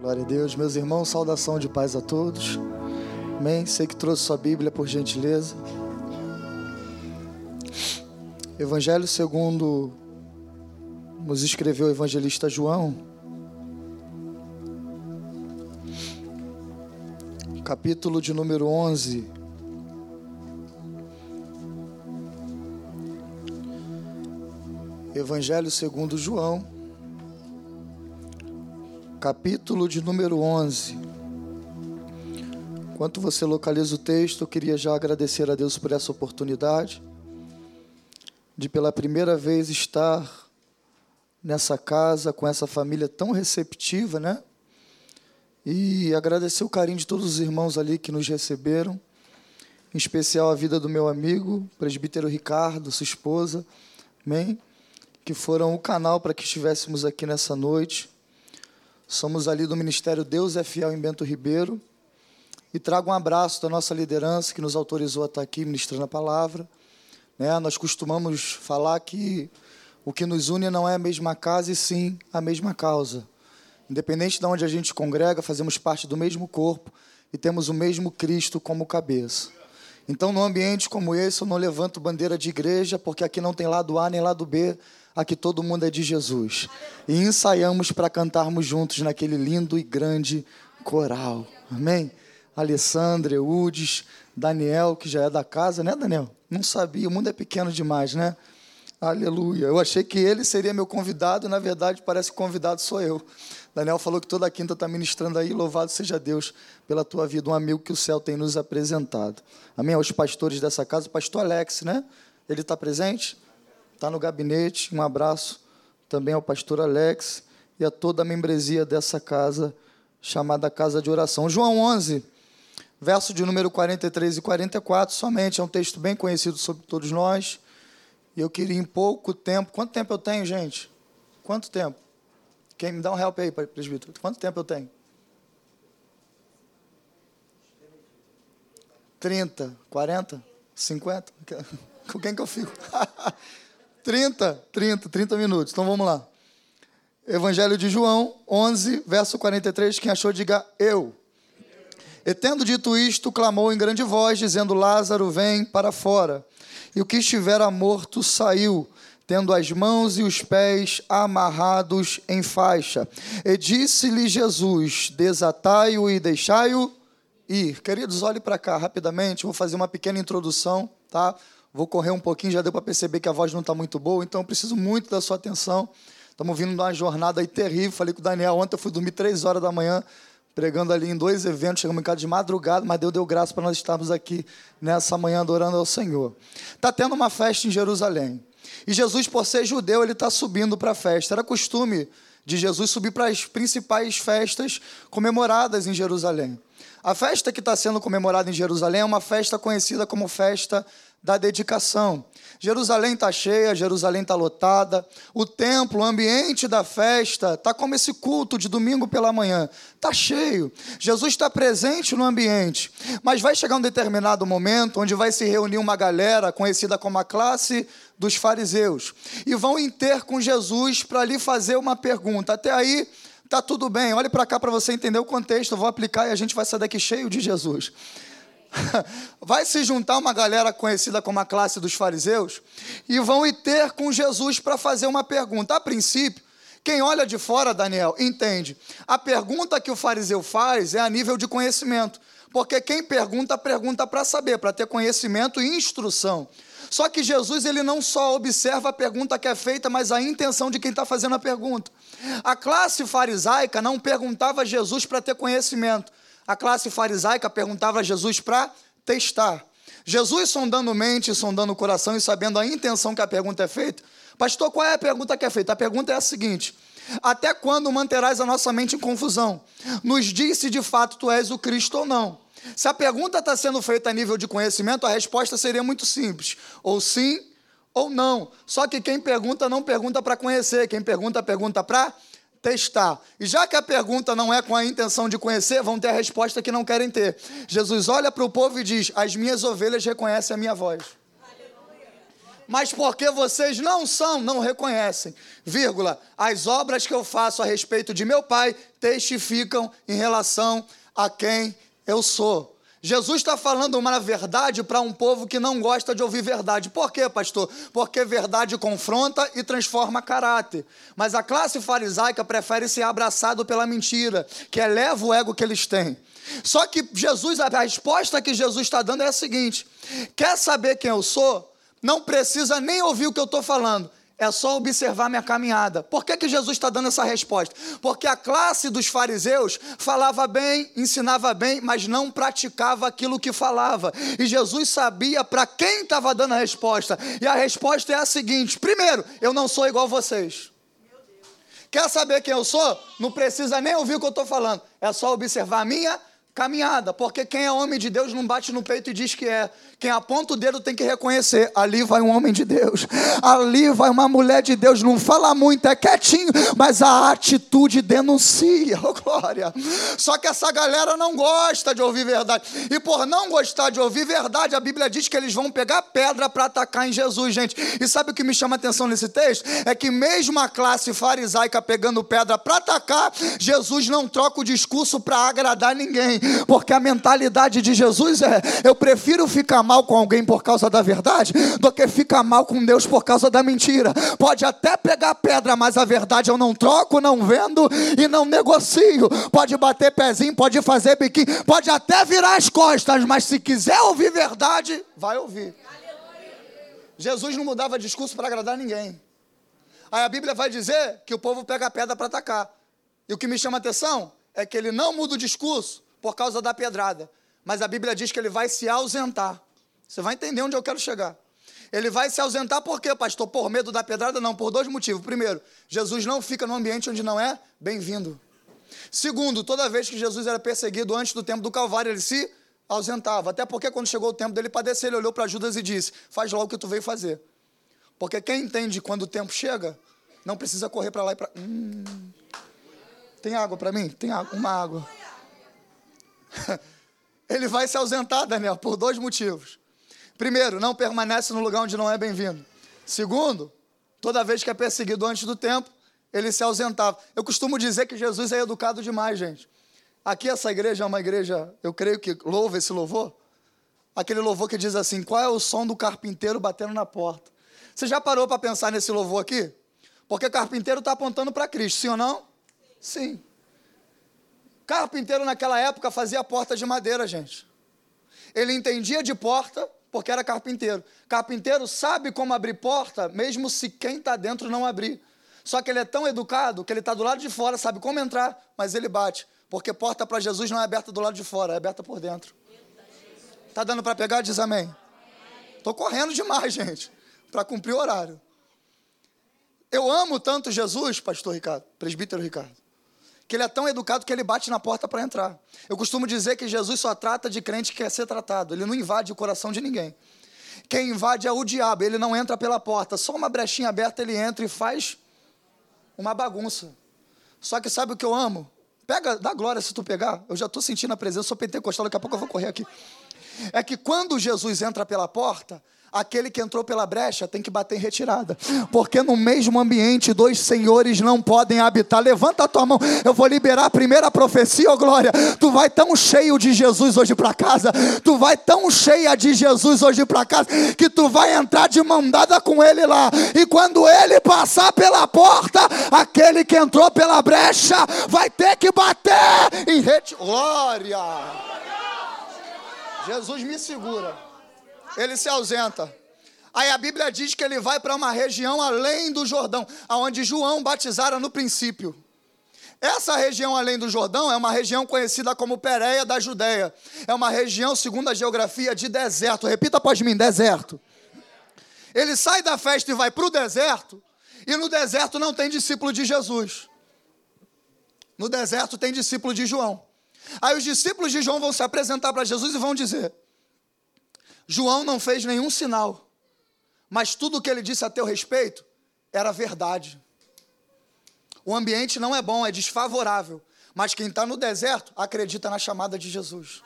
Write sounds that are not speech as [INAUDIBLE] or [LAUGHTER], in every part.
Glória a Deus, meus irmãos, saudação de paz a todos. Amém. Sei que trouxe sua Bíblia, por gentileza. Evangelho segundo nos escreveu o evangelista João. Capítulo de número 11. Evangelho segundo João capítulo de número 11. Enquanto você localiza o texto, eu queria já agradecer a Deus por essa oportunidade de pela primeira vez estar nessa casa com essa família tão receptiva, né? E agradecer o carinho de todos os irmãos ali que nos receberam, em especial a vida do meu amigo, presbítero Ricardo, sua esposa, amém? Que foram o canal para que estivéssemos aqui nessa noite. Somos ali do Ministério Deus é Fiel em Bento Ribeiro. E trago um abraço da nossa liderança que nos autorizou a estar aqui ministrando a palavra. Né? Nós costumamos falar que o que nos une não é a mesma casa e sim a mesma causa. Independente de onde a gente congrega, fazemos parte do mesmo corpo e temos o mesmo Cristo como cabeça. Então, num ambiente como esse, eu não levanto bandeira de igreja, porque aqui não tem lado A nem lado B, aqui todo mundo é de Jesus. E ensaiamos para cantarmos juntos naquele lindo e grande coral. Amém? Alessandra, Eudes, Daniel, que já é da casa, né, Daniel? Não sabia, o mundo é pequeno demais, né? Aleluia. Eu achei que ele seria meu convidado, na verdade, parece que convidado sou eu. Daniel falou que toda quinta está ministrando aí. Louvado seja Deus pela tua vida, um amigo que o céu tem nos apresentado. Amém? Aos pastores dessa casa, o pastor Alex, né? Ele está presente? Está no gabinete. Um abraço também ao pastor Alex e a toda a membresia dessa casa, chamada Casa de Oração. João 11, verso de número 43 e 44, somente, é um texto bem conhecido sobre todos nós. E eu queria em pouco tempo. Quanto tempo eu tenho, gente? Quanto tempo? Quem me dá um help aí, presbítero? Quanto tempo eu tenho? 30, 40, 50? Com quem que eu fico? [LAUGHS] 30, 30, 30 minutos. Então vamos lá. Evangelho de João, 11, verso 43. Quem achou, diga eu. E tendo dito isto, clamou em grande voz, dizendo: Lázaro, vem para fora. E o que estivera morto saiu, tendo as mãos e os pés amarrados em faixa. E disse-lhe Jesus: Desatai-o e deixai-o ir. Queridos, olhe para cá rapidamente, vou fazer uma pequena introdução, tá? Vou correr um pouquinho, já deu para perceber que a voz não está muito boa, então eu preciso muito da sua atenção. Estamos vindo de uma jornada aí terrível. Falei com o Daniel ontem, eu fui dormir três horas da manhã, pregando ali em dois eventos. Chegamos em casa de madrugada, mas Deus deu graça para nós estarmos aqui nessa manhã adorando ao Senhor. Está tendo uma festa em Jerusalém. E Jesus, por ser judeu, ele está subindo para a festa. Era costume de Jesus subir para as principais festas comemoradas em Jerusalém. A festa que está sendo comemorada em Jerusalém é uma festa conhecida como festa da dedicação. Jerusalém está cheia, Jerusalém está lotada, o templo, o ambiente da festa, está como esse culto de domingo pela manhã, está cheio. Jesus está presente no ambiente, mas vai chegar um determinado momento onde vai se reunir uma galera conhecida como a classe dos fariseus e vão ter com Jesus para lhe fazer uma pergunta. Até aí está tudo bem, olhe para cá para você entender o contexto, eu vou aplicar e a gente vai sair daqui cheio de Jesus. [LAUGHS] vai se juntar uma galera conhecida como a classe dos fariseus e vão ir ter com Jesus para fazer uma pergunta. A princípio, quem olha de fora, Daniel, entende. A pergunta que o fariseu faz é a nível de conhecimento. Porque quem pergunta, pergunta para saber, para ter conhecimento e instrução. Só que Jesus ele não só observa a pergunta que é feita, mas a intenção de quem está fazendo a pergunta. A classe farisaica não perguntava a Jesus para ter conhecimento, a classe farisaica perguntava a Jesus para testar. Jesus sondando mente, sondando o coração e sabendo a intenção que a pergunta é feita. Pastor, qual é a pergunta que é feita? A pergunta é a seguinte: Até quando manterás a nossa mente em confusão? Nos diz se de fato tu és o Cristo ou não. Se a pergunta está sendo feita a nível de conhecimento, a resposta seria muito simples: ou sim ou não. Só que quem pergunta não pergunta para conhecer, quem pergunta, pergunta para testar. E já que a pergunta não é com a intenção de conhecer, vão ter a resposta que não querem ter. Jesus olha para o povo e diz: As minhas ovelhas reconhecem a minha voz. mas porque vocês não são, não reconhecem. Vírgula, as obras que eu faço a respeito de meu Pai testificam em relação a quem eu sou. Jesus está falando uma verdade para um povo que não gosta de ouvir verdade. Por quê, pastor? Porque verdade confronta e transforma caráter. Mas a classe farisaica prefere ser abraçado pela mentira, que eleva o ego que eles têm. Só que Jesus, a resposta que Jesus está dando é a seguinte: quer saber quem eu sou? Não precisa nem ouvir o que eu estou falando. É só observar minha caminhada. Por que, que Jesus está dando essa resposta? Porque a classe dos fariseus falava bem, ensinava bem, mas não praticava aquilo que falava. E Jesus sabia para quem estava dando a resposta. E a resposta é a seguinte: primeiro, eu não sou igual a vocês. Quer saber quem eu sou? Não precisa nem ouvir o que eu estou falando. É só observar a minha caminhada, porque quem é homem de Deus não bate no peito e diz que é. Quem aponta o dedo tem que reconhecer: ali vai um homem de Deus, ali vai uma mulher de Deus. Não fala muito, é quietinho, mas a atitude denuncia, [LAUGHS] oh glória. Só que essa galera não gosta de ouvir verdade, e por não gostar de ouvir verdade, a Bíblia diz que eles vão pegar pedra para atacar em Jesus, gente. E sabe o que me chama a atenção nesse texto? É que mesmo a classe farisaica pegando pedra para atacar, Jesus não troca o discurso para agradar ninguém, porque a mentalidade de Jesus é: eu prefiro ficar mal com alguém por causa da verdade do que ficar mal com Deus por causa da mentira. Pode até pegar pedra, mas a verdade eu não troco, não vendo e não negocio. Pode bater pezinho, pode fazer biquinho, pode até virar as costas, mas se quiser ouvir verdade, vai ouvir. Jesus não mudava discurso para agradar ninguém. Aí a Bíblia vai dizer que o povo pega a pedra para atacar. E o que me chama a atenção é que ele não muda o discurso por causa da pedrada. Mas a Bíblia diz que ele vai se ausentar. Você vai entender onde eu quero chegar. Ele vai se ausentar por quê, pastor? Por medo da pedrada? Não, por dois motivos. Primeiro, Jesus não fica no ambiente onde não é bem-vindo. Segundo, toda vez que Jesus era perseguido antes do tempo do Calvário, ele se ausentava. Até porque quando chegou o tempo dele padecer, ele olhou para Judas e disse: Faz logo o que tu veio fazer. Porque quem entende quando o tempo chega, não precisa correr para lá e para. Hum. Tem água para mim? Tem água, uma água. [LAUGHS] ele vai se ausentar, Daniel, por dois motivos. Primeiro, não permanece no lugar onde não é bem-vindo. Segundo, toda vez que é perseguido antes do tempo, ele se ausentava. Eu costumo dizer que Jesus é educado demais, gente. Aqui essa igreja é uma igreja, eu creio que louva esse louvor. Aquele louvor que diz assim: qual é o som do carpinteiro batendo na porta? Você já parou para pensar nesse louvor aqui? Porque carpinteiro está apontando para Cristo, sim ou não? Sim. Carpinteiro naquela época fazia porta de madeira, gente. Ele entendia de porta porque era carpinteiro. Carpinteiro sabe como abrir porta, mesmo se quem está dentro não abrir. Só que ele é tão educado que ele está do lado de fora, sabe como entrar, mas ele bate. Porque porta para Jesus não é aberta do lado de fora, é aberta por dentro. Está dando para pegar? Diz amém. Estou correndo demais, [LAUGHS] gente, para cumprir o horário. Eu amo tanto Jesus, pastor Ricardo, presbítero Ricardo, que ele é tão educado que ele bate na porta para entrar. Eu costumo dizer que Jesus só trata de crente que quer ser tratado, ele não invade o coração de ninguém. Quem invade é o diabo, ele não entra pela porta, só uma brechinha aberta ele entra e faz uma bagunça. Só que sabe o que eu amo? Pega, dá glória se tu pegar. Eu já estou sentindo a presença, sou pentecostal, daqui a pouco eu vou correr aqui. É que quando Jesus entra pela porta, aquele que entrou pela brecha tem que bater em retirada. Porque no mesmo ambiente, dois senhores não podem habitar. Levanta a tua mão, eu vou liberar a primeira profecia, oh glória. Tu vai tão cheio de Jesus hoje para casa, tu vai tão cheia de Jesus hoje para casa, que tu vai entrar de mão dada com ele lá. E quando ele passar pela porta, aquele que entrou pela brecha vai ter que bater em retirada. Glória! Jesus me segura ele se ausenta. Aí a Bíblia diz que ele vai para uma região além do Jordão, aonde João batizara no princípio. Essa região além do Jordão é uma região conhecida como Pérea da Judéia. É uma região, segundo a geografia, de deserto. Repita após mim: deserto. Ele sai da festa e vai para o deserto, e no deserto não tem discípulo de Jesus. No deserto tem discípulo de João. Aí os discípulos de João vão se apresentar para Jesus e vão dizer: João não fez nenhum sinal, mas tudo o que ele disse a teu respeito era verdade. O ambiente não é bom, é desfavorável, mas quem está no deserto acredita na chamada de Jesus.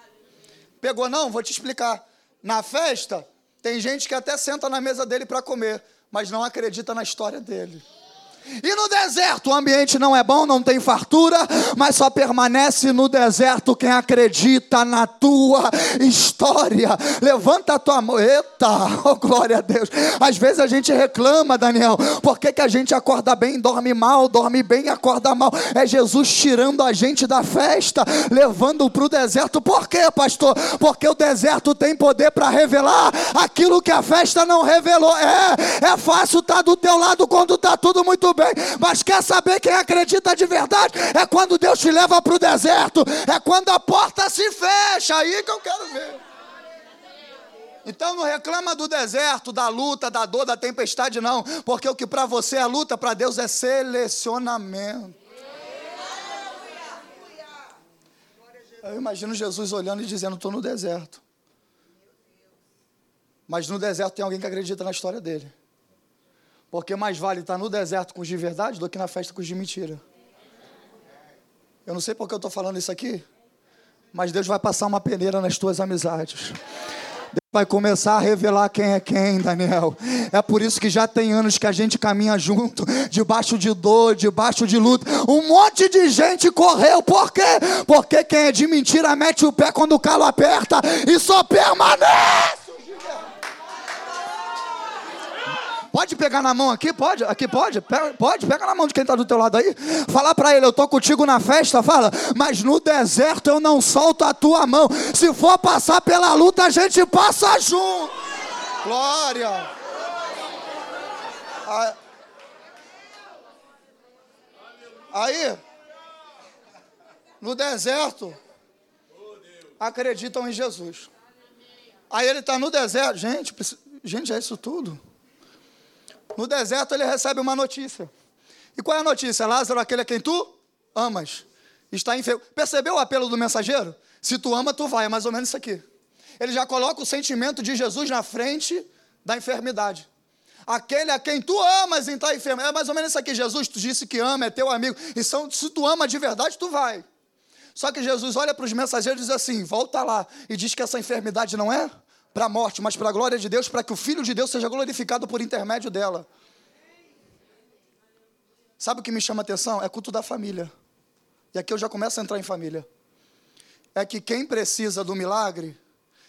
Pegou não? Vou te explicar. Na festa, Tem gente que até senta na mesa dele para comer, mas não acredita na história dele. E no deserto, o ambiente não é bom, não tem fartura, mas só permanece no deserto quem acredita na tua história. Levanta a tua mão. Eita, [LAUGHS] oh glória a Deus. Às vezes a gente reclama, Daniel, por que, que a gente acorda bem, dorme mal, dorme bem acorda mal? É Jesus tirando a gente da festa, levando para o deserto. Por quê, pastor? Porque o deserto tem poder para revelar aquilo que a festa não revelou. É, é fácil estar tá do teu lado quando está tudo muito bem, mas quer saber quem acredita de verdade? É quando Deus te leva para o deserto, é quando a porta se fecha, aí que eu quero ver. Então não reclama do deserto, da luta, da dor, da tempestade, não, porque o que para você é luta, para Deus é selecionamento. Eu imagino Jesus olhando e dizendo: Estou no deserto. Mas no deserto tem alguém que acredita na história dele. Porque mais vale estar no deserto com os de verdade do que na festa com os de mentira. Eu não sei porque eu estou falando isso aqui, mas Deus vai passar uma peneira nas tuas amizades. Deus vai começar a revelar quem é quem, Daniel. É por isso que já tem anos que a gente caminha junto, debaixo de dor, debaixo de luta. Um monte de gente correu, por quê? Porque quem é de mentira mete o pé quando o calo aperta e só permanece. Pode pegar na mão aqui? Pode? Aqui pode? Pode? Pega na mão de quem está do teu lado aí. Falar para ele, eu estou contigo na festa, fala. Mas no deserto eu não solto a tua mão. Se for passar pela luta, a gente passa junto. Glória. Aí, no deserto, acreditam em Jesus. Aí ele está no deserto. Gente, gente, é isso tudo. No deserto ele recebe uma notícia. E qual é a notícia? Lázaro, aquele a quem tu amas, está enfermo. Percebeu o apelo do mensageiro? Se tu ama, tu vai. É mais ou menos isso aqui. Ele já coloca o sentimento de Jesus na frente da enfermidade. Aquele a quem tu amas em estar enfermo. É mais ou menos isso aqui. Jesus, tu disse que ama, é teu amigo. E são, se tu ama de verdade, tu vai. Só que Jesus olha para os mensageiros e diz assim: volta lá. E diz que essa enfermidade não é para a morte, mas para a glória de Deus, para que o Filho de Deus seja glorificado por intermédio dela. Sabe o que me chama a atenção? É culto da família. E aqui eu já começo a entrar em família. É que quem precisa do milagre,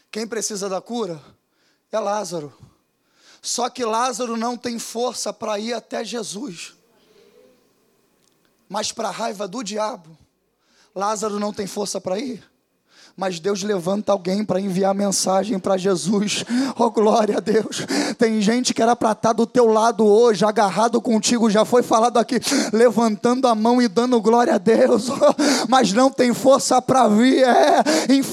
quem precisa da cura, é Lázaro. Só que Lázaro não tem força para ir até Jesus. Mas para a raiva do diabo, Lázaro não tem força para ir mas Deus levanta alguém para enviar mensagem para Jesus. [LAUGHS] Oh, glória a Deus. Tem gente que era para estar tá do teu lado hoje, agarrado contigo, já foi falado aqui, levantando a mão e dando glória a Deus, [LAUGHS] mas não tem força para vir, é,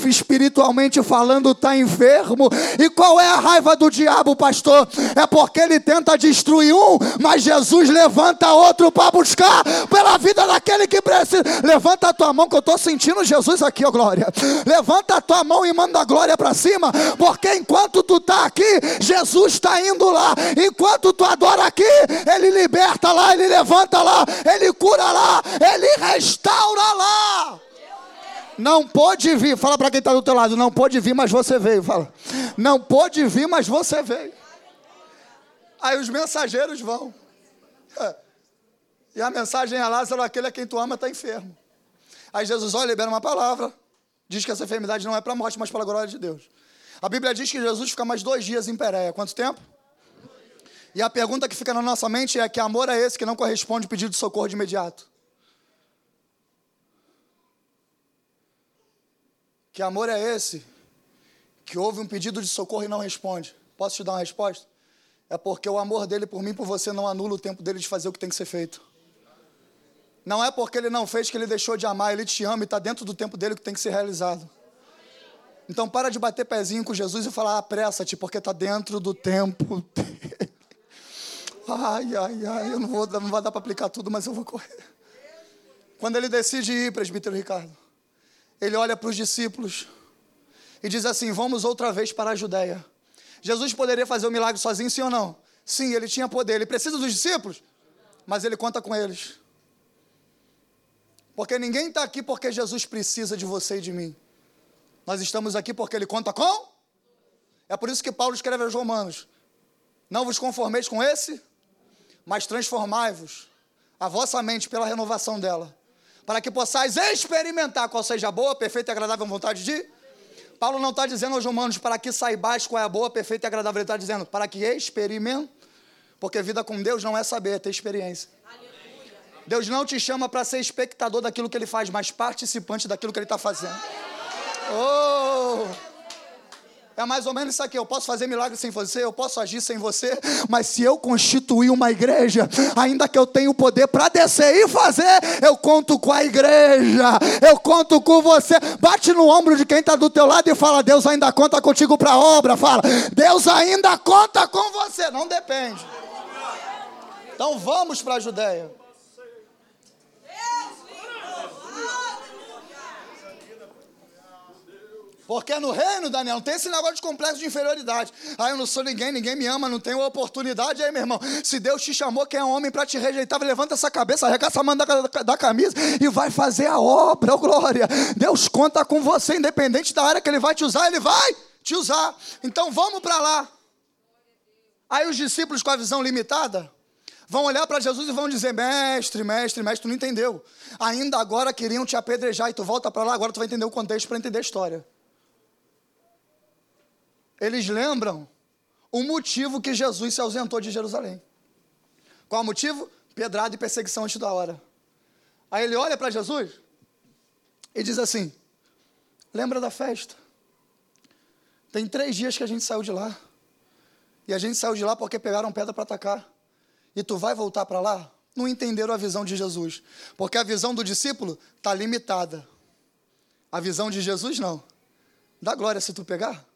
espiritualmente falando, está enfermo. E qual é a raiva do diabo, pastor? É porque ele tenta destruir um, mas Jesus levanta outro para buscar pela vida daquele que precisa. Levanta a tua mão que eu estou sentindo Jesus aqui, ó oh, glória. Levanta a tua mão e manda a glória para cima, porque enquanto tu está aqui, Jesus está indo lá. Enquanto tu adora aqui, Ele liberta lá, Ele levanta lá, Ele cura lá, Ele restaura lá. Não pode vir, fala para quem está do teu lado, não pode vir, mas você veio. Fala, não pode vir, mas você veio. Aí os mensageiros vão. [LAUGHS] E a mensagem é Lázaro, aquele a quem tu ama está enfermo. Aí Jesus olha, libera uma palavra diz que essa enfermidade não é para a morte, mas para a glória de Deus. A Bíblia diz que Jesus fica mais dois dias em Pérea. Quanto tempo? E a pergunta que fica na nossa mente é: que amor é esse que não corresponde ao pedido de socorro de imediato? Que amor é esse que houve um pedido de socorro e não responde? Posso te dar uma resposta? É porque o amor dele por mim, por você, não anula o tempo dele de fazer o que tem que ser feito. Não é porque ele não fez que ele deixou de amar, ele te ama e está dentro do tempo dele que tem que ser realizado. Então para de bater pezinho com Jesus e falar, apressa-te, porque está dentro do tempo dele. [LAUGHS] Ai, ai, ai, eu não vou, não vai dar para aplicar tudo, mas eu vou correr. Quando ele decide ir, presbítero Ricardo, ele olha para os discípulos e diz assim: Vamos outra vez para a Judéia. Jesus poderia fazer o milagre sozinho, sim ou não? Sim, ele tinha poder. Ele precisa dos discípulos, mas ele conta com eles. Porque ninguém está aqui porque Jesus precisa de você e de mim. Nós estamos aqui porque Ele conta com. É por isso que Paulo escreve aos Romanos: Não vos conformeis com esse, mas transformai-vos a vossa mente pela renovação dela, para que possais experimentar qual seja a boa, perfeita e agradável vontade de. Paulo não está dizendo aos Romanos para que saibais qual é a boa, perfeita e agradável, ele está dizendo para que experimentem, porque vida com Deus não é saber, é ter experiência. Deus não te chama para ser espectador daquilo que ele faz, mas participante daquilo que ele está fazendo. Oh! É mais ou menos isso aqui. Eu posso fazer milagre sem você, eu posso agir sem você, mas se eu constituir uma igreja, ainda que eu tenha o poder para descer e fazer, eu conto com a igreja, eu conto com você. Bate no ombro de quem está do teu lado e fala: Deus ainda conta contigo para a obra. Fala: Deus ainda conta com você. Não depende. Então vamos para a Judéia. Porque no reino, Daniel, não tem esse negócio de complexo de inferioridade. Ah, eu não sou ninguém, ninguém me ama, não tenho oportunidade. Aí, meu irmão, se Deus te chamou, quem é homem para te rejeitar, levanta essa cabeça, arregaça a mão da, da, da, camisa e vai fazer a obra, oh, glória. Deus conta com você, independente da área que Ele vai te usar, Ele vai te usar. Então vamos para lá. Aí os discípulos com a visão limitada vão olhar para Jesus e vão dizer: Mestre, mestre, mestre, tu não entendeu. Ainda agora queriam te apedrejar e tu volta para lá, agora tu vai entender o contexto para entender a história eles lembram o motivo que Jesus se ausentou de Jerusalém. Qual o motivo? Pedrada e perseguição antes da hora. Aí ele olha para Jesus e diz assim: Lembra da festa? Tem três dias que a gente saiu de lá. E a gente saiu de lá porque pegaram pedra para atacar. E tu vai voltar para lá? Não entenderam a visão de Jesus. Porque a visão do discípulo está limitada. A visão de Jesus não. Dá glória se tu pegar.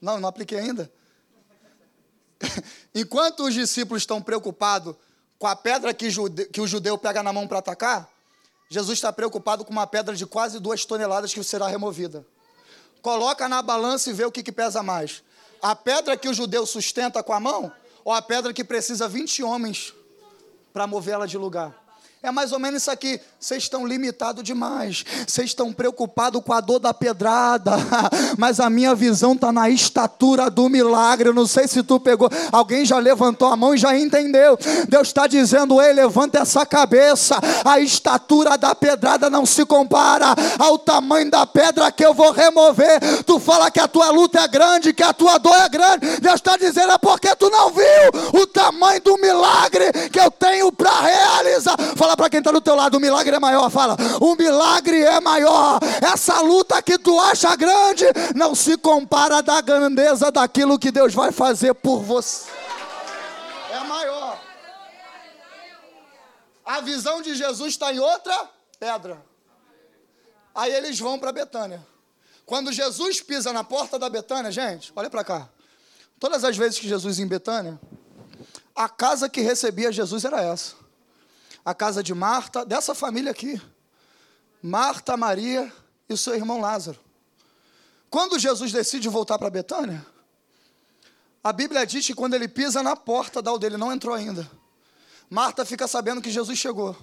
Não, não apliquei ainda. [LAUGHS] Enquanto os discípulos estão preocupados com a pedra que, jude, que o judeu pega na mão para atacar, Jesus está preocupado com uma pedra de quase duas toneladas que será removida. Coloca na balança e vê o que, que pesa mais. A pedra que o judeu sustenta com a mão ou a pedra que precisa 20 homens para movê-la de lugar? É mais ou menos isso aqui. Vocês estão limitados demais. Vocês estão preocupados com a dor da pedrada. [LAUGHS] Mas a minha visão está na estatura do milagre. Eu não sei se tu pegou. Alguém já levantou a mão e já entendeu. Deus está dizendo: Ei, levanta essa cabeça. A estatura da pedrada não se compara ao tamanho da pedra que eu vou remover. Tu fala que a tua luta é grande, que a tua dor é grande. Deus está dizendo: É porque tu não viu o tamanho do milagre que eu tenho para realizar. Fala para quem está do teu lado, o milagre é maior. Fala, o milagre é maior. Essa luta que tu acha grande não se compara da grandeza daquilo que Deus vai fazer por você. É maior. A visão de Jesus está em outra pedra. Aí eles vão para Betânia. Quando Jesus pisa na porta da Betânia, gente, olha para cá. Todas as vezes que Jesus ia em Betânia, a casa que recebia Jesus era essa a casa de Marta, dessa família aqui. Marta, Maria e o seu irmão Lázaro. Quando Jesus decide voltar para Betânia, a Bíblia diz que quando ele pisa na porta da aldeia, ele não entrou ainda. Marta fica sabendo que Jesus chegou.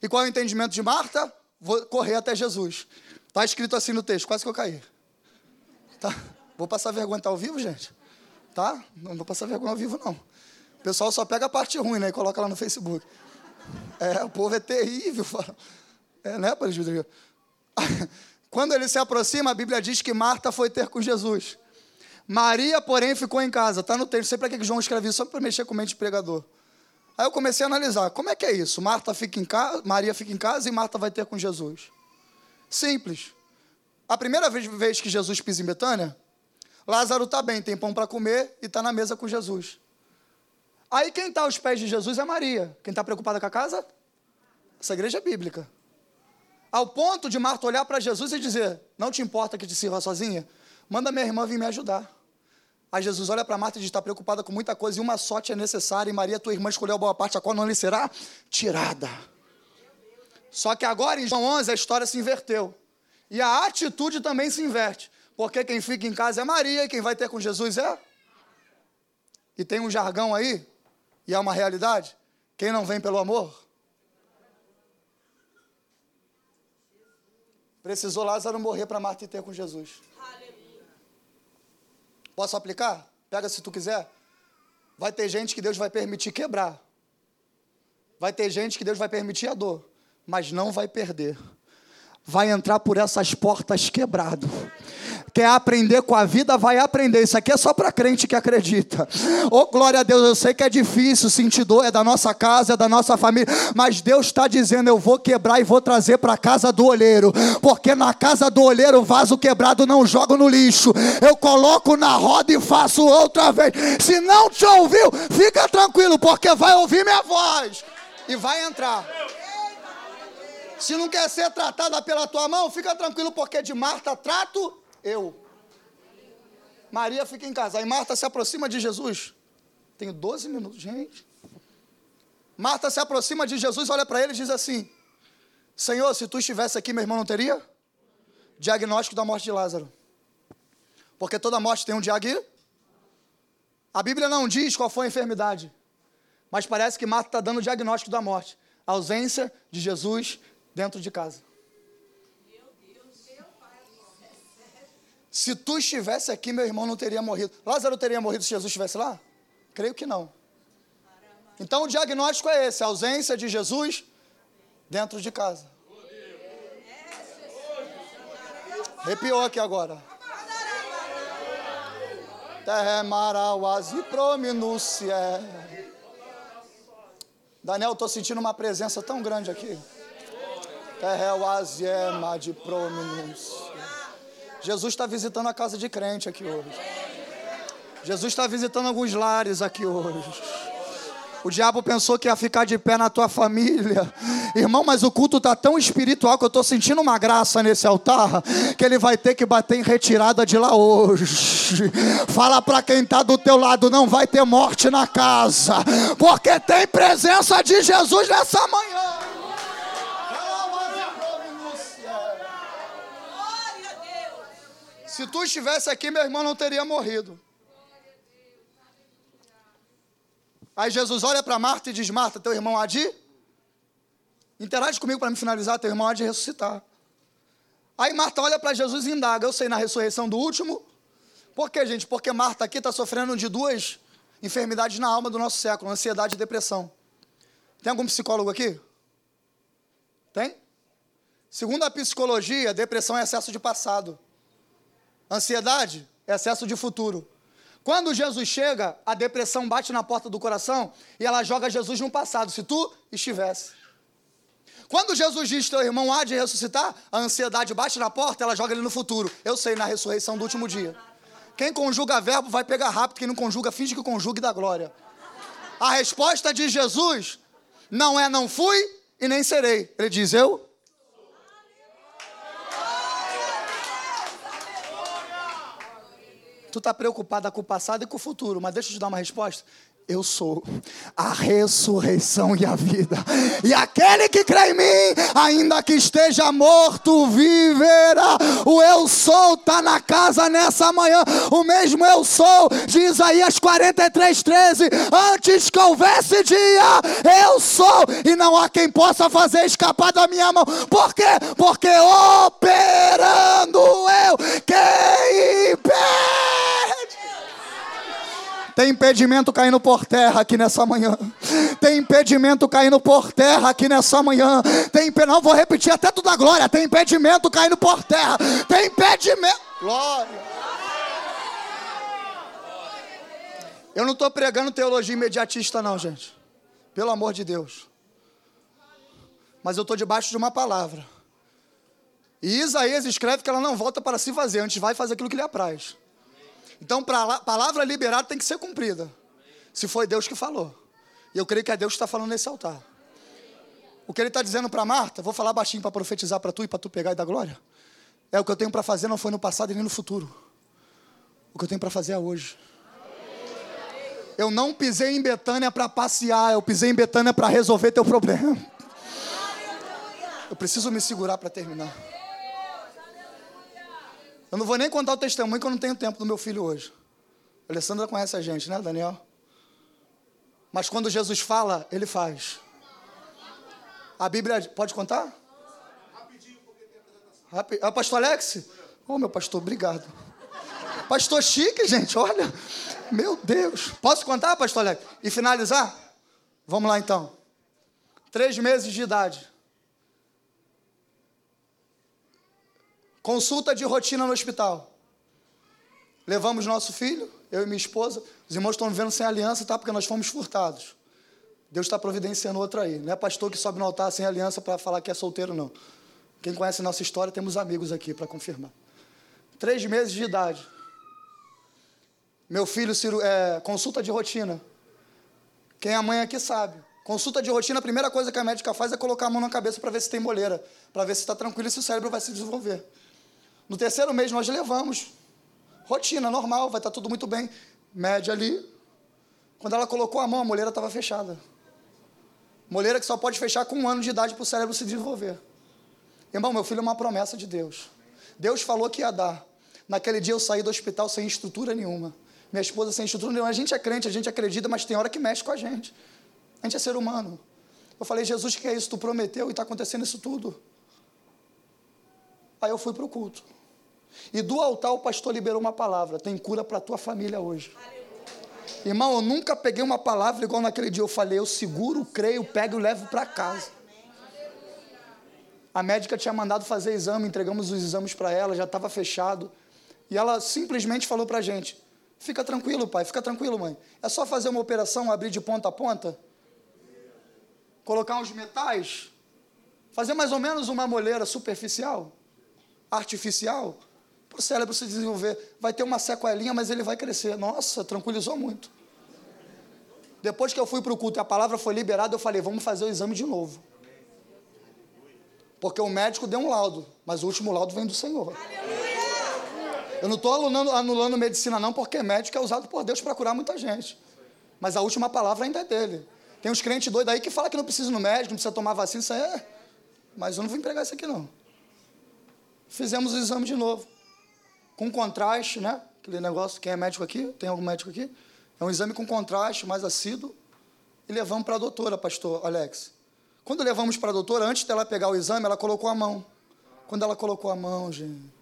E qual é o entendimento de Marta? Vou correr até Jesus. Está escrito assim no texto, quase que eu caí. Tá? Vou passar vergonha, tá ao vivo, gente? Tá? Não vou passar vergonha ao vivo, não. O pessoal só pega a parte ruim, né? E coloca lá no Facebook. É, o povo é terrível. É, né, Padre Quando ele se aproxima, a Bíblia diz que Marta foi ter com Jesus. Maria, porém, ficou em casa. Está no texto. Não sei para que João escreveu só para mexer com mente de pregador. Aí eu comecei a analisar. Como é que é isso? Marta fica em casa, Maria fica em casa e Marta vai ter com Jesus. Simples. A primeira vez que Jesus pisa em Betânia, Lázaro está bem, tem pão para comer e está na mesa com Jesus. Aí quem está aos pés de Jesus é Maria. Quem está preocupada com a casa? Essa igreja é bíblica. Ao ponto de Marta olhar para Jesus e dizer: Não te importa que te sirva sozinha? Manda minha irmã vir me ajudar. Aí Jesus olha para Marta e diz: Está preocupada com muita coisa e uma sorte é necessária. E Maria, tua irmã, escolheu a boa parte, a qual não lhe será tirada. Só que agora, em João 11, a história se inverteu. E a atitude também se inverte. Porque quem fica em casa é Maria e quem vai ter com Jesus é. E tem um jargão aí e é uma realidade? Quem não vem pelo amor? Precisou Lázaro morrer para Marta e ter com Jesus. Posso aplicar? Pega se tu quiser. Vai ter gente que Deus vai permitir quebrar. Vai ter gente que Deus vai permitir a dor, mas não vai perder. Vai entrar por essas portas quebrado. Quer aprender com a vida, vai aprender. Isso aqui é só para crente que acredita. Oh, glória a Deus, eu sei que é difícil, sentir dor, é da nossa casa, é da nossa família, mas Deus está dizendo: eu vou quebrar e vou trazer para a casa do olheiro, porque na casa do olheiro, o vaso quebrado não jogo no lixo. Eu coloco na roda e faço outra vez. Se não te ouviu, fica tranquilo, porque vai ouvir minha voz e vai entrar. Se não quer ser tratada pela tua mão, fica tranquilo, porque de Marta trato eu. Maria fica em casa. Aí Marta se aproxima de Jesus. Tenho 12 minutos, gente. Marta se aproxima de Jesus, olha para ele e diz assim: Senhor, se tu estivesse aqui, meu irmão não teria? Diagnóstico da morte de Lázaro. Porque toda morte tem um diagnóstico. A Bíblia não diz qual foi a enfermidade. Mas parece que Marta está dando o diagnóstico da morte. A ausência de Jesus dentro de casa. Se tu estivesse aqui, meu irmão não teria morrido. Lázaro teria morrido se Jesus estivesse lá? Creio que não. Então o diagnóstico é esse: a ausência de Jesus dentro de casa. Arrepiou aqui agora. Terremarauazi prominúcia. Daniel, estou sentindo uma presença tão grande aqui. Terreauazi é de prominúcia. Jesus está visitando a casa de crente aqui hoje. Jesus está visitando alguns lares aqui hoje. O diabo pensou que ia ficar de pé na tua família. Irmão, mas o culto está tão espiritual que eu estou sentindo uma graça nesse altar que ele vai ter que bater em retirada de lá hoje. Fala para quem está do teu lado, não vai ter morte na casa, porque tem presença de Jesus nessa manhã. Se tu estivesse aqui, meu irmão não teria morrido. Aí Jesus olha para Marta e diz: Marta, teu irmão há de. Interage comigo para me finalizar, teu irmão há de ressuscitar. Aí Marta olha para Jesus e indaga: Eu sei na ressurreição do último. Por quê, gente? Porque Marta aqui está sofrendo de duas enfermidades na alma do nosso século: ansiedade e depressão. Tem algum psicólogo aqui? Tem? Segundo a psicologia, depressão é excesso de passado. Ansiedade é excesso de futuro. Quando Jesus chega, a depressão bate na porta do coração e ela joga Jesus no passado, se tu estivesse. Quando Jesus diz teu irmão há de ressuscitar, a ansiedade bate na porta, ela joga ele no futuro. Eu sei, na ressurreição do último dia. Quem conjuga verbo vai pegar rápido, quem não conjuga, finge que conjuga e dá glória. A resposta de Jesus não é não fui e nem serei. Ele diz eu Tu está preocupada com o passado e com o futuro, mas deixa eu te dar uma resposta. Eu sou a ressurreição e a vida. E aquele que crê em mim, ainda que esteja morto, viverá. O eu sou está na casa nessa manhã. O mesmo eu sou de Isaías 43, 13. Antes que houvesse dia, eu sou. E não há quem possa fazer escapar da minha mão. Por quê? Porque operando eu, quem impede? Tem impedimento caindo por terra aqui nessa manhã. Tem impedimento caindo por terra aqui nessa manhã. Tem não vou repetir até toda a glória. Tem impedimento caindo por terra. Tem impedimento. Glória. Eu não estou pregando teologia imediatista, não, gente. Pelo amor de Deus. Mas eu estou debaixo de uma palavra. E Isaías escreve que ela não volta para se fazer, antes vai fazer aquilo que lhe apraz. Então, a palavra liberada tem que ser cumprida. Se foi Deus que falou. E eu creio que é Deus que está falando nesse altar. O que ele está dizendo para Marta, vou falar baixinho para profetizar para tu e para tu pegar e dar glória. É o que eu tenho para fazer, não foi no passado e nem no futuro. O que eu tenho para fazer é hoje. Eu não pisei em Betânia para passear, eu pisei em Betânia para resolver teu problema. Eu preciso me segurar para terminar. Eu não vou nem contar o testemunho que eu não tenho tempo do meu filho hoje. A Alessandra conhece a gente, né, Daniel? Mas quando Jesus fala, ele faz. A Bíblia. Pode contar? Rapidinho, porque tem apresentação. Ah, pastor Alex? Ô, oh, meu pastor, obrigado. Pastor chique, gente, olha. Meu Deus. Posso contar, pastor Alex? E finalizar? Vamos lá então. Três meses de idade. Consulta de rotina no hospital. Levamos nosso filho, eu e minha esposa. Os irmãos estão vivendo sem aliança, tá? Porque nós fomos furtados. Deus está providenciando outro aí. Não é pastor que sobe no altar sem aliança para falar que é solteiro, não. Quem conhece nossa história, temos amigos aqui para confirmar. Três meses de idade. Meu filho, é, consulta de rotina. Quem é mãe aqui sabe. Consulta de rotina, a primeira coisa que a médica faz é colocar a mão na cabeça para ver se tem moleira, para ver se está tranquilo e se o cérebro vai se desenvolver. No terceiro mês nós levamos. Rotina, normal, vai estar tá tudo muito bem. Média ali. Quando ela colocou a mão, a moleira estava fechada. Moleira que só pode fechar com um ano de idade para o cérebro se desenvolver. Irmão, meu filho é uma promessa de Deus. Deus falou que ia dar. Naquele dia eu saí do hospital sem estrutura nenhuma. Minha esposa sem estrutura nenhuma. A gente é crente, a gente acredita, mas tem hora que mexe com a gente. A gente é ser humano. Eu falei, Jesus, que é isso? Tu prometeu e está acontecendo isso tudo. Aí eu fui para o culto. E do altar o pastor liberou uma palavra: tem cura para a tua família hoje. Irmão, eu nunca peguei uma palavra igual naquele dia. Eu falei, eu seguro, creio, pego e levo para casa. A médica tinha mandado fazer exame, entregamos os exames para ela, já estava fechado. E ela simplesmente falou para a gente: Fica tranquilo, pai, fica tranquilo, mãe. É só fazer uma operação, abrir de ponta a ponta, colocar uns metais, fazer mais ou menos uma moleira superficial, artificial, para o cérebro se desenvolver. Vai ter uma sequelinha, mas ele vai crescer. Nossa, tranquilizou muito. Depois que eu fui para o culto e a palavra foi liberada, eu falei: vamos fazer o exame de novo. Porque o médico deu um laudo, mas o último laudo vem do Senhor. Eu não estou anulando, medicina, não, porque médico é usado por Deus para curar muita gente. Mas a última palavra ainda é dele. Tem uns crentes doidos aí que falam que não precisa ir no médico, não precisa tomar vacina, isso aí é. Mas eu não vou entregar isso aqui, não. Fizemos o exame de novo com contraste, né? Aquele negócio, quem é médico aqui? Tem algum médico aqui? É um exame com contraste, mais assíduo. E levamos para a doutora, pastor Alex. Quando levamos para a doutora, antes dela pegar o exame, ela colocou a mão. Quando ela colocou a mão, gente.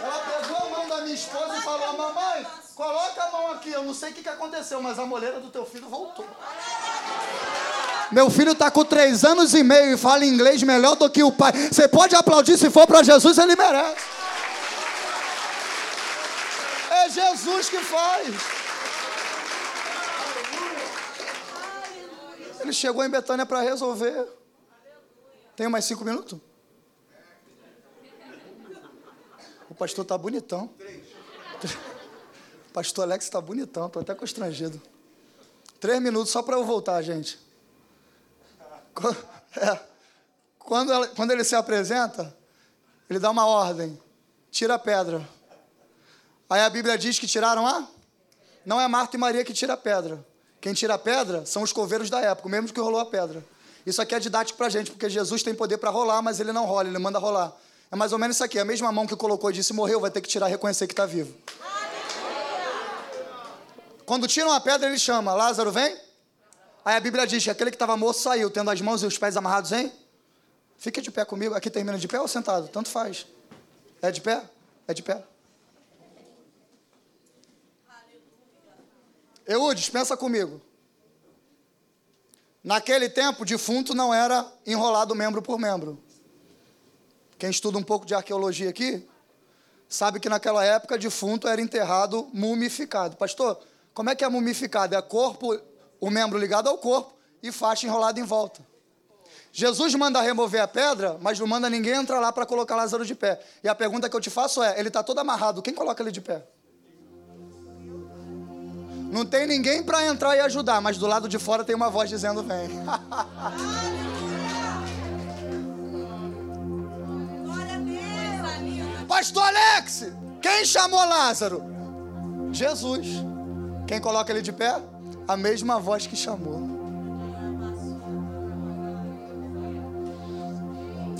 Ela pegou a mão da minha esposa e falou: Mamãe, coloca a mão aqui. Eu não sei o que aconteceu, mas a moleira do teu filho voltou. Meu filho está com três anos e meio e fala inglês melhor do que o pai. Você pode aplaudir se for para Jesus, ele merece. É Jesus que faz. Ele chegou em Betânia para resolver. Tem mais cinco minutos? O pastor está bonitão. O pastor Alex está bonitão, estou até constrangido. Três minutos só para eu voltar, gente. É, quando, ela, quando ele se apresenta, ele dá uma ordem: tira a pedra. Aí a Bíblia diz que tiraram a? Não é Marta e Maria que tira a pedra. Quem tira a pedra são os coveiros da época, o mesmo que rolou a pedra. Isso aqui é didático para gente, porque Jesus tem poder para rolar, mas ele não rola, ele manda rolar. É mais ou menos isso aqui, a mesma mão que colocou e disse morreu, vai ter que tirar e reconhecer que está vivo. Quando tiram a pedra, ele chama: Lázaro, vem. Aí a Bíblia diz que aquele que estava morto saiu, tendo as mãos e os pés amarrados hein? Fique de pé comigo. Aqui termina de pé ou sentado? Tanto faz. É de pé? É de pé. Eudes, pensa comigo. Naquele tempo, defunto não era enrolado membro por membro. Quem estuda um pouco de arqueologia aqui, sabe que naquela época defunto era enterrado mumificado. Pastor, como é que é mumificado? É corpo o membro ligado ao corpo e faixa enrolada em volta. Jesus manda remover a pedra, mas não manda ninguém entrar lá para colocar Lázaro de pé. E a pergunta que eu te faço é: ele está todo amarrado, quem coloca ele de pé? Não tem ninguém para entrar e ajudar, mas do lado de fora tem uma voz dizendo: vem. [LAUGHS] Pastor Alex, quem chamou Lázaro? Jesus. Quem coloca ele de pé? A mesma voz que chamou.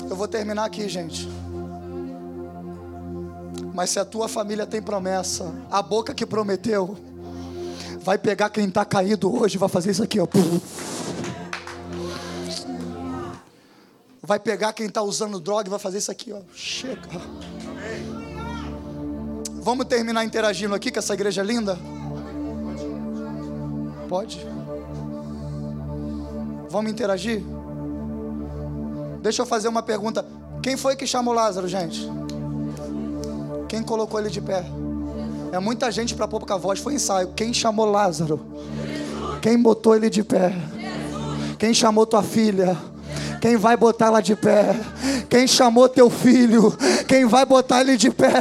Eu vou terminar aqui, gente. Mas se a tua família tem promessa, a boca que prometeu, vai pegar quem está caído hoje, vai fazer isso aqui, ó. vai pegar quem está usando droga e vai fazer isso aqui, ó. Chega. Vamos terminar interagindo aqui com essa igreja linda? Pode? Vamos interagir? Deixa eu fazer uma pergunta. Quem foi que chamou Lázaro, gente? Quem colocou ele de pé? É muita gente para pouca voz. Foi ensaio. Quem chamou Lázaro? Quem botou ele de pé? Quem chamou tua filha? Quem vai botar ela de pé? Quem chamou teu filho? Quem vai botar ele de pé?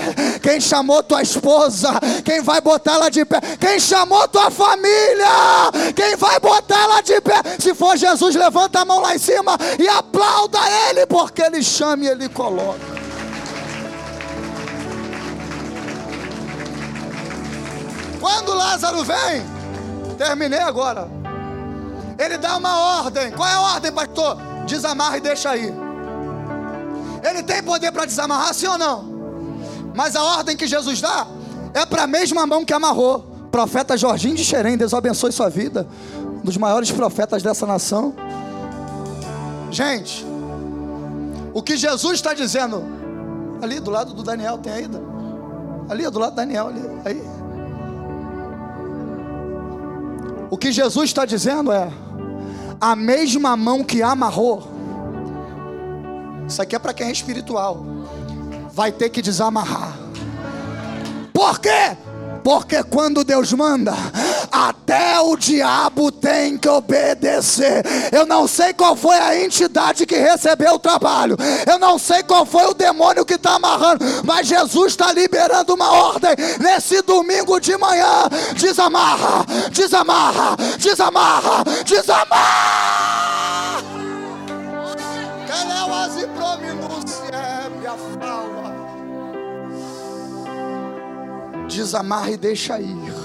Quem chamou tua esposa? Quem vai botar ela de pé? Quem chamou tua família? Quem vai botar ela de pé? Se for Jesus, levanta a mão lá em cima e aplauda ele, porque ele chama e ele coloca. Quando Lázaro vem, terminei agora. Ele dá uma ordem. Qual é a ordem, pastor? desamarra e deixa aí. Ele tem poder para desamarrar, sim ou não? Mas a ordem que Jesus dá é para a mesma mão que amarrou. Profeta Jorginho de Xerém, Deus abençoe sua vida. Um dos maiores profetas dessa nação. Gente, o que Jesus está dizendo, ali do lado do Daniel, tem aí? Ali, do lado do Daniel, ali, aí. O que Jesus está dizendo é: a mesma mão que amarrou, isso aqui é para quem é espiritual, vai ter que desamarrar. Por quê? Porque quando Deus manda, até o diabo tem que obedecer. Eu não sei qual foi a entidade que recebeu o trabalho. Eu não sei qual foi o demônio que está amarrando. Mas Jesus está liberando uma ordem nesse domingo de manhã. Desamarra, desamarra, desamarra, desamarra. Desamarra e deixa ir.